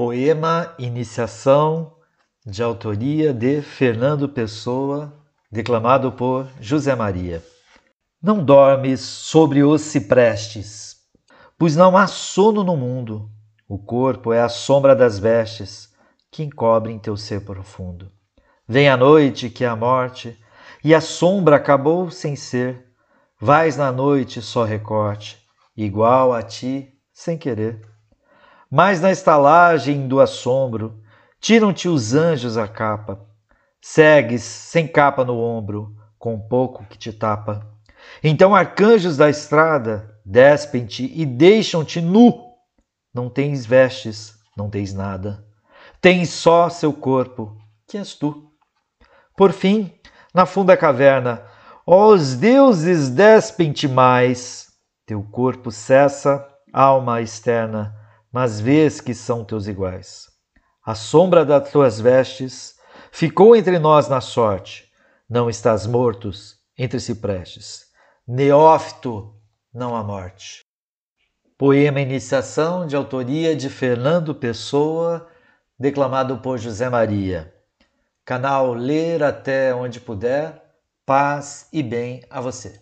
Poema Iniciação, de autoria de Fernando Pessoa, declamado por José Maria. Não dormes sobre os ciprestes, pois não há sono no mundo. O corpo é a sombra das vestes que encobrem teu ser profundo. Vem a noite que é a morte, e a sombra acabou sem ser. Vais na noite só recorte, igual a ti sem querer. Mas na estalagem do assombro, tiram-te os anjos a capa. Segues sem capa no ombro, com pouco que te tapa. Então arcanjos da estrada despem-te e deixam-te nu. Não tens vestes, não tens nada. Tens só seu corpo, que és tu. Por fim, na funda caverna, ó os deuses despem-te mais. Teu corpo cessa, alma externa mas vês que são teus iguais. A sombra das tuas vestes ficou entre nós na sorte. Não estás mortos entre ciprestes. Neófito, não há morte. Poema Iniciação, de autoria de Fernando Pessoa, declamado por José Maria. Canal Ler até onde puder. Paz e bem a você.